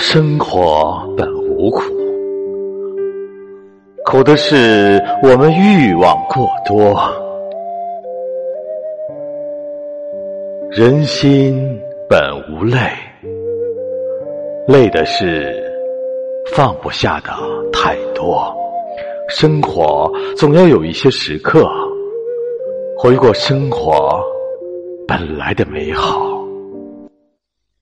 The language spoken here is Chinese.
生活本无苦。苦的是我们欲望过多。人心本无累累的是放不下的太多。生活总要有一些时刻回过生活本来的美好。